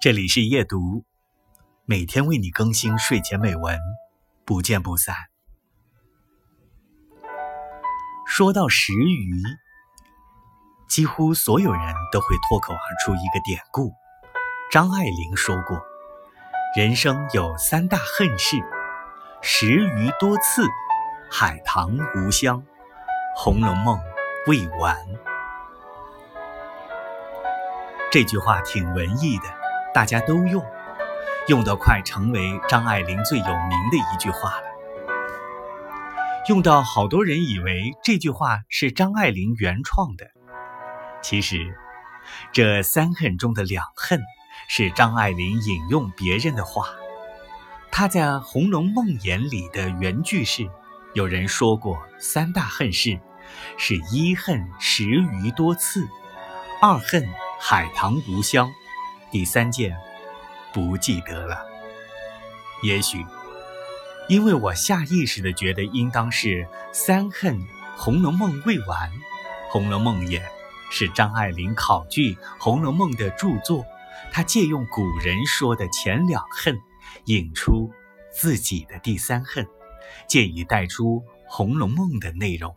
这里是夜读，每天为你更新睡前美文，不见不散。说到食鱼，几乎所有人都会脱口而出一个典故。张爱玲说过：“人生有三大恨事，食鱼多刺，海棠无香，《红楼梦》未完。”这句话挺文艺的。大家都用，用得快成为张爱玲最有名的一句话了。用到好多人以为这句话是张爱玲原创的，其实这三恨中的两恨是张爱玲引用别人的话。她在《红楼梦》眼里的原句是：有人说过三大恨事，是一恨食鱼多刺，二恨海棠无香。第三件，不记得了。也许，因为我下意识的觉得应当是三恨，《红楼梦》未完，《红楼梦》也是张爱玲考据《红楼梦》的著作，她借用古人说的前两恨，引出自己的第三恨，借以带出《红楼梦》的内容。